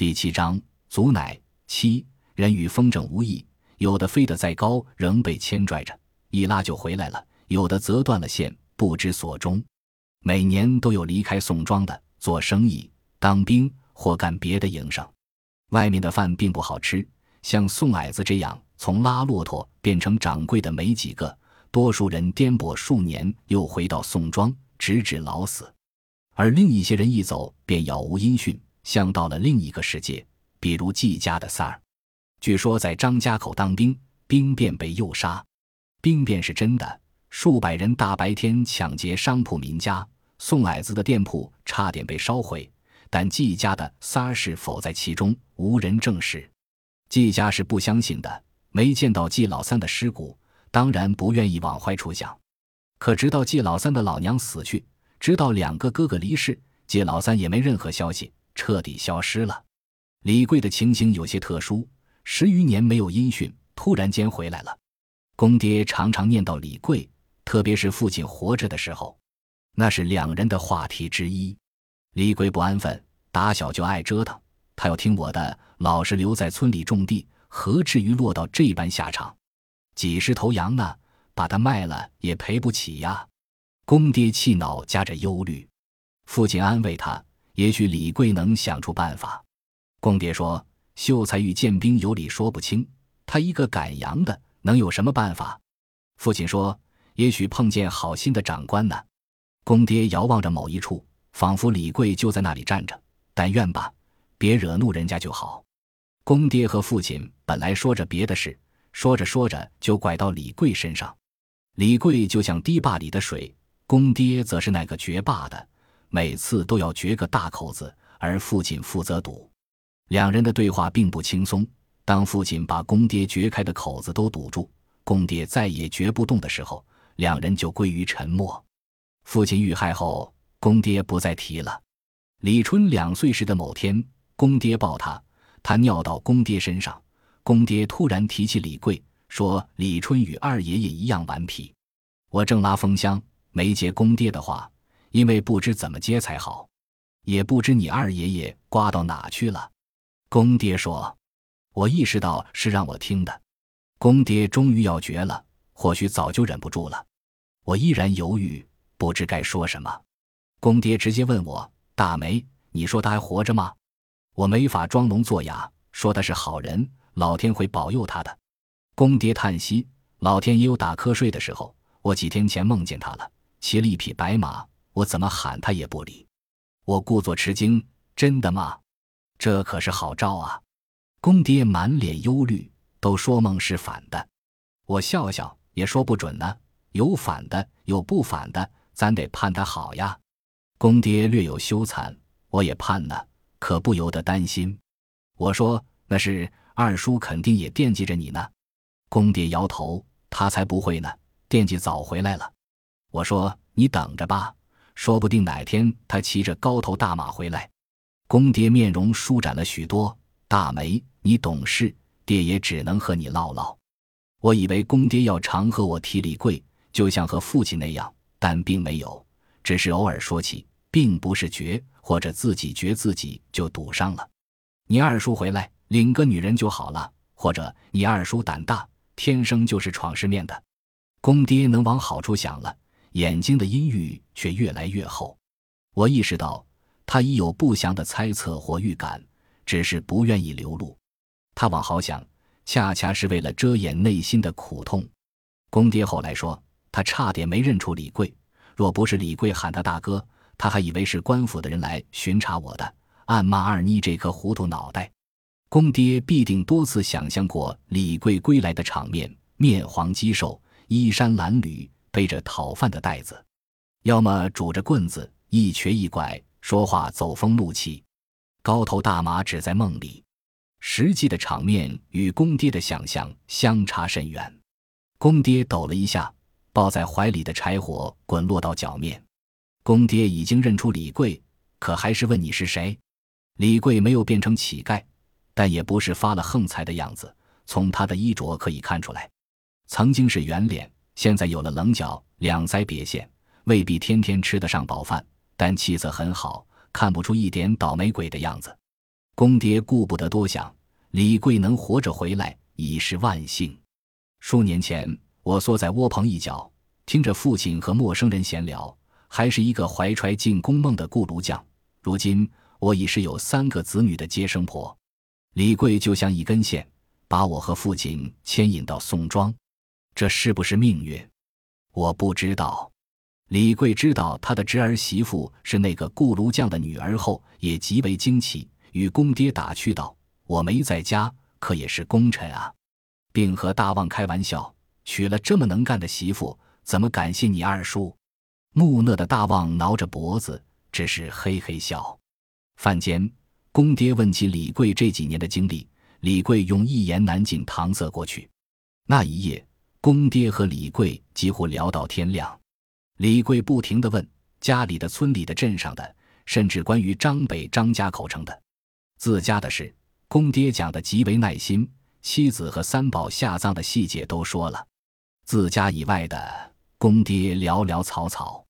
第七章，足乃七人与风筝无异，有的飞得再高，仍被牵拽着，一拉就回来了；有的则断了线，不知所终。每年都有离开宋庄的，做生意、当兵或干别的营生。外面的饭并不好吃，像宋矮子这样从拉骆驼变成掌柜的没几个，多数人颠簸数年，又回到宋庄，直至老死。而另一些人一走便杳无音讯，像到了另一个世界。比如季家的三儿，据说在张家口当兵，兵变被诱杀。兵变是真的，数百人大白天抢劫商铺民家，宋矮子的店铺差点被烧毁。但季家的三儿是否在其中，无人证实。季家是不相信的，没见到季老三的尸骨，当然不愿意往坏处想。可直到季老三的老娘死去。直到两个哥哥离世，季老三也没任何消息，彻底消失了。李贵的情形有些特殊，十余年没有音讯，突然间回来了。公爹常常念叨李贵，特别是父亲活着的时候，那是两人的话题之一。李贵不安分，打小就爱折腾，他要听我的，老实留在村里种地，何至于落到这般下场？几十头羊呢，把它卖了也赔不起呀。公爹气恼，夹着忧虑。父亲安慰他：“也许李贵能想出办法。”公爹说：“秀才与建兵有理说不清，他一个赶羊的，能有什么办法？”父亲说：“也许碰见好心的长官呢。”公爹遥望着某一处，仿佛李贵就在那里站着。但愿吧，别惹怒人家就好。公爹和父亲本来说着别的事，说着说着就拐到李贵身上。李贵就像堤坝里的水。公爹则是那个掘坝的，每次都要掘个大口子，而父亲负责堵。两人的对话并不轻松。当父亲把公爹掘开的口子都堵住，公爹再也掘不动的时候，两人就归于沉默。父亲遇害后，公爹不再提了。李春两岁时的某天，公爹抱他，他尿到公爹身上，公爹突然提起李贵，说李春与二爷爷一样顽皮。我正拉风箱。没接公爹的话，因为不知怎么接才好，也不知你二爷爷刮到哪去了。公爹说：“我意识到是让我听的。”公爹终于要绝了，或许早就忍不住了。我依然犹豫，不知该说什么。公爹直接问我：“大梅，你说他还活着吗？”我没法装聋作哑，说他是好人，老天会保佑他的。公爹叹息：“老天也有打瞌睡的时候，我几天前梦见他了。”骑了一匹白马，我怎么喊他也不理。我故作吃惊：“真的吗？这可是好兆啊！”公爹满脸忧虑，都说梦是反的。我笑笑，也说不准呢。有反的，有不反的，咱得盼他好呀。公爹略有羞惭，我也盼呢，可不由得担心。我说：“那是二叔肯定也惦记着你呢。”公爹摇头：“他才不会呢，惦记早回来了。”我说：“你等着吧，说不定哪天他骑着高头大马回来。”公爹面容舒展了许多。大梅，你懂事，爹也只能和你唠唠。我以为公爹要常和我提李贵，就像和父亲那样，但并没有，只是偶尔说起，并不是绝，或者自己绝自己就堵上了。你二叔回来领个女人就好了，或者你二叔胆大，天生就是闯世面的。公爹能往好处想了。眼睛的阴郁却越来越厚，我意识到他已有不祥的猜测或预感，只是不愿意流露。他往好想，恰恰是为了遮掩内心的苦痛。公爹后来说，他差点没认出李贵，若不是李贵喊他大哥，他还以为是官府的人来巡查我的，暗骂二妮这颗糊涂脑袋。公爹必定多次想象过李贵归来的场面，面黄肌瘦，衣衫褴褛。背着讨饭的袋子，要么拄着棍子，一瘸一拐，说话走风怒气，高头大马只在梦里，实际的场面与公爹的想象相差甚远。公爹抖了一下，抱在怀里的柴火滚落到脚面。公爹已经认出李贵，可还是问你是谁。李贵没有变成乞丐，但也不是发了横财的样子，从他的衣着可以看出来，曾经是圆脸。现在有了棱角，两腮瘪线，未必天天吃得上饱饭，但气色很好，看不出一点倒霉鬼的样子。公爹顾不得多想，李贵能活着回来已是万幸。数年前，我缩在窝棚一角，听着父亲和陌生人闲聊，还是一个怀揣进宫梦的顾炉匠。如今，我已是有三个子女的接生婆。李贵就像一根线，把我和父亲牵引到宋庄。这是不是命运？我不知道。李贵知道他的侄儿媳妇是那个顾炉匠的女儿后，也极为惊奇，与公爹打趣道：“我没在家，可也是功臣啊。”并和大旺开玩笑：“娶了这么能干的媳妇，怎么感谢你二叔？”木讷的大旺挠着脖子，只是嘿嘿笑。饭间，公爹问起李贵这几年的经历，李贵用一言难尽搪塞过去。那一夜，公爹和李贵几乎聊到天亮。李贵不停地问家里的、村里的、镇上的，甚至关于张北、张家口城的、自家的事，公爹讲的极为耐心。妻子和三宝下葬的细节都说了，自家以外的，公爹寥寥草草。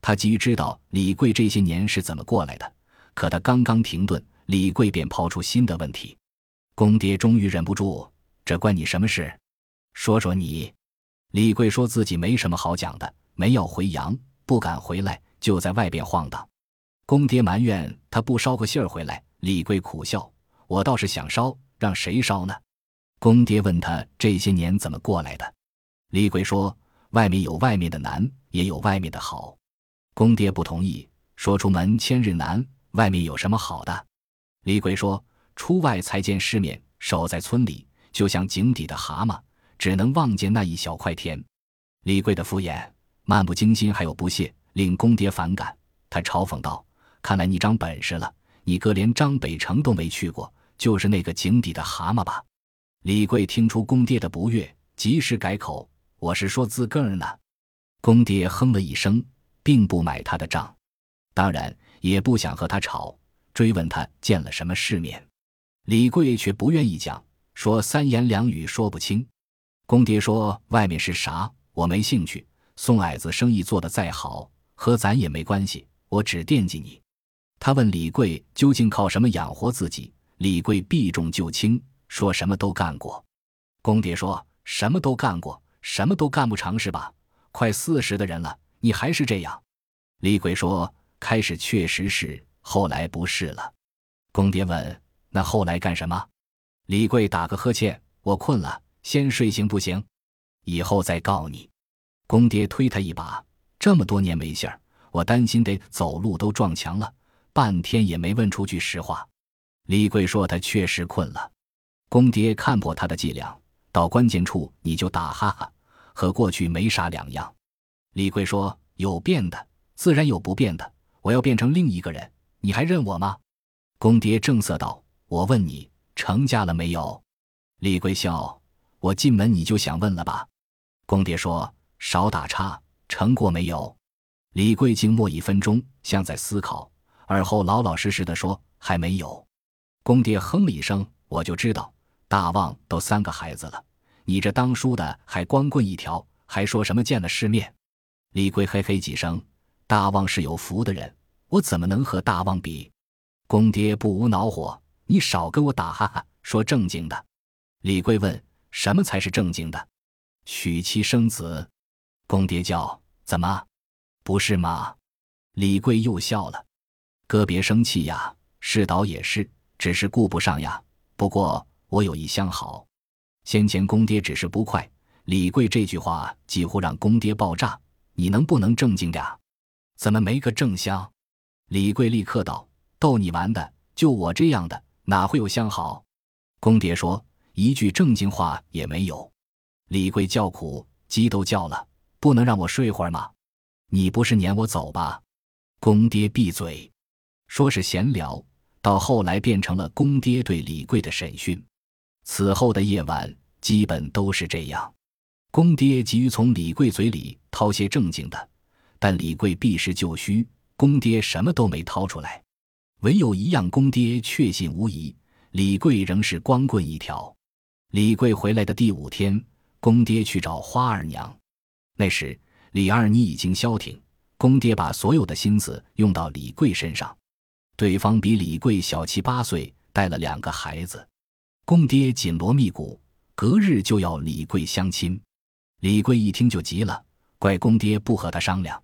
他急于知道李贵这些年是怎么过来的，可他刚刚停顿，李贵便抛出新的问题。公爹终于忍不住：“这关你什么事？说说你。”李贵说自己没什么好讲的。没要回阳，不敢回来，就在外边晃荡。公爹埋怨他不捎个信儿回来。李贵苦笑：“我倒是想捎，让谁捎呢？”公爹问他这些年怎么过来的。李贵说：“外面有外面的难，也有外面的好。”公爹不同意，说：“出门千日难，外面有什么好的？”李贵说：“出外才见世面，守在村里就像井底的蛤蟆，只能望见那一小块田。”李贵的敷衍。漫不经心，还有不屑，令公爹反感。他嘲讽道：“看来你长本事了，你哥连张北城都没去过，就是那个井底的蛤蟆吧？”李贵听出公爹的不悦，及时改口：“我是说自个儿呢。”公爹哼了一声，并不买他的账，当然也不想和他吵，追问他见了什么世面。李贵却不愿意讲，说三言两语说不清。公爹说：“外面是啥，我没兴趣。”宋矮子生意做得再好，和咱也没关系。我只惦记你。他问李贵究竟靠什么养活自己。李贵避重就轻，说什么都干过。公爹说什么都干过，什么都干不成是吧？快四十的人了，你还是这样。李贵说开始确实是，后来不是了。公爹问那后来干什么？李贵打个呵欠，我困了，先睡行不行？以后再告你。公爹推他一把，这么多年没信儿，我担心得走路都撞墙了，半天也没问出句实话。李贵说他确实困了。公爹看破他的伎俩，到关键处你就打哈哈，和过去没啥两样。李贵说有变的，自然有不变的。我要变成另一个人，你还认我吗？公爹正色道：“我问你成家了没有？”李贵笑：“我进门你就想问了吧？”公爹说。少打岔，成过没有？李贵静默一分钟，像在思考，而后老老实实的说：“还没有。”公爹哼了一声：“我就知道，大旺都三个孩子了，你这当叔的还光棍一条，还说什么见了世面？”李贵嘿嘿几声：“大旺是有福的人，我怎么能和大旺比？”公爹不无恼火：“你少跟我打哈哈，说正经的。”李贵问：“什么才是正经的？”娶妻生子。公爹叫怎么？不是吗？李贵又笑了。哥别生气呀，是倒也是，只是顾不上呀。不过我有一相好。先前公爹只是不快，李贵这句话几乎让公爹爆炸。你能不能正经点？怎么没个正相？李贵立刻道：“逗你玩的，就我这样的，哪会有相好？”公爹说：“一句正经话也没有。”李贵叫苦，鸡都叫了。不能让我睡会儿吗？你不是撵我走吧？公爹闭嘴，说是闲聊，到后来变成了公爹对李贵的审讯。此后的夜晚基本都是这样。公爹急于从李贵嘴里掏些正经的，但李贵避实就虚，公爹什么都没掏出来。唯有一样，公爹确信无疑：李贵仍是光棍一条。李贵回来的第五天，公爹去找花二娘。那时，李二妮已经消停，公爹把所有的心思用到李贵身上。对方比李贵小七八岁，带了两个孩子。公爹紧锣密鼓，隔日就要李贵相亲。李贵一听就急了，怪公爹不和他商量。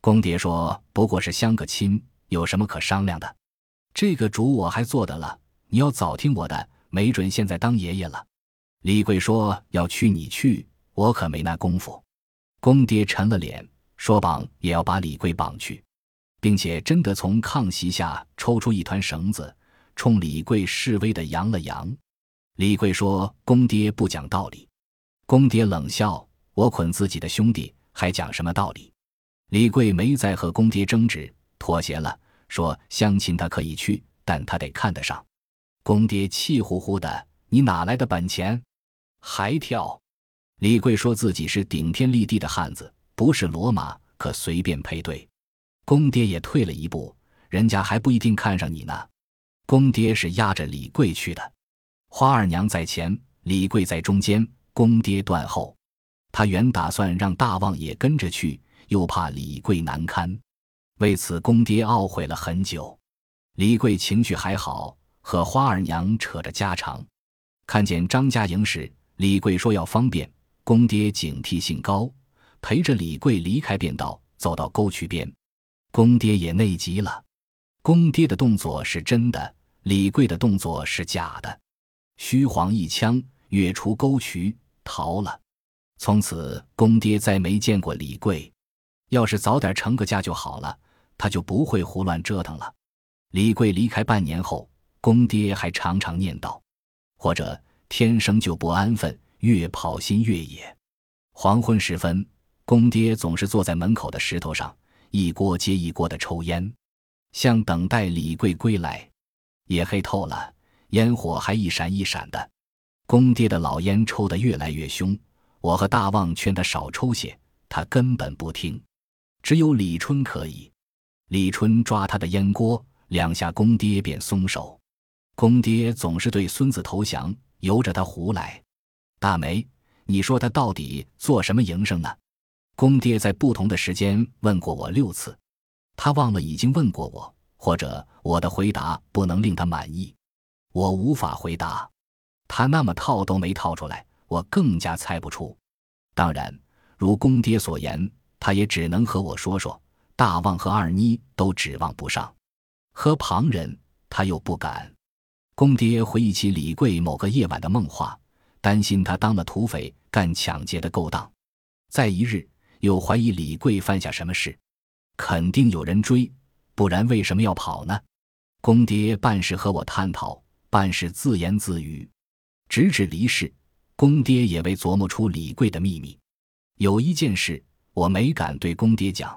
公爹说：“不过是相个亲，有什么可商量的？这个主我还做得了。你要早听我的，没准现在当爷爷了。”李贵说：“要去你去，我可没那功夫。”公爹沉了脸，说：“绑也要把李贵绑去，并且真的从炕席下抽出一团绳子，冲李贵示威的扬了扬。”李贵说：“公爹不讲道理。”公爹冷笑：“我捆自己的兄弟，还讲什么道理？”李贵没再和公爹争执，妥协了，说：“相亲他可以去，但他得看得上。”公爹气呼呼的：“你哪来的本钱？还跳？”李贵说自己是顶天立地的汉子，不是骡马，可随便配对。公爹也退了一步：“人家还不一定看上你呢。”公爹是压着李贵去的。花二娘在前，李贵在中间，公爹断后。他原打算让大旺也跟着去，又怕李贵难堪，为此公爹懊悔了很久。李贵情绪还好，和花二娘扯着家常。看见张家营时，李贵说要方便，公爹警惕性高，陪着李贵离开便道，走到沟渠边。公爹也内急了。公爹的动作是真的，李贵的动作是假的。虚晃一枪，跃出沟渠，逃了。从此，公爹再没见过李贵。要是早点成个家就好了，他就不会胡乱折腾了。李贵离开半年后，公爹还常常念叨：“或者天生就不安分，越跑心越野。”黄昏时分，公爹总是坐在门口的石头上，一锅接一锅的抽烟，像等待李贵归来。夜黑透了。烟火还一闪一闪的，公爹的老烟抽得越来越凶。我和大旺劝他少抽些，他根本不听。只有李春可以，李春抓他的烟锅，两下公爹便松手。公爹总是对孙子投降，由着他胡来。大梅，你说他到底做什么营生呢？公爹在不同的时间问过我六次，他忘了已经问过我，或者我的回答不能令他满意。我无法回答，他那么套都没套出来，我更加猜不出。当然，如公爹所言，他也只能和我说说。大旺和二妮都指望不上，和旁人他又不敢。公爹回忆起李贵某个夜晚的梦话，担心他当了土匪干抢劫的勾当。再一日，又怀疑李贵犯下什么事，肯定有人追，不然为什么要跑呢？公爹半是和我探讨。半是自言自语，直至离世，公爹也未琢磨出李贵的秘密。有一件事，我没敢对公爹讲。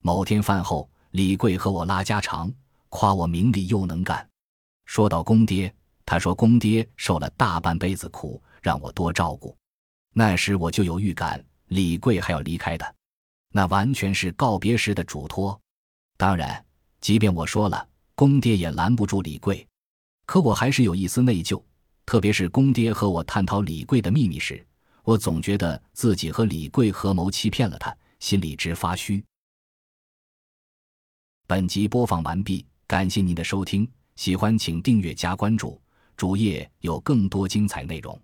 某天饭后，李贵和我拉家常，夸我明理又能干。说到公爹，他说公爹受了大半辈子苦，让我多照顾。那时我就有预感，李贵还要离开的，那完全是告别时的嘱托。当然，即便我说了，公爹也拦不住李贵。可我还是有一丝内疚，特别是公爹和我探讨李贵的秘密时，我总觉得自己和李贵合谋欺骗了他，心里直发虚。本集播放完毕，感谢您的收听，喜欢请订阅加关注，主页有更多精彩内容。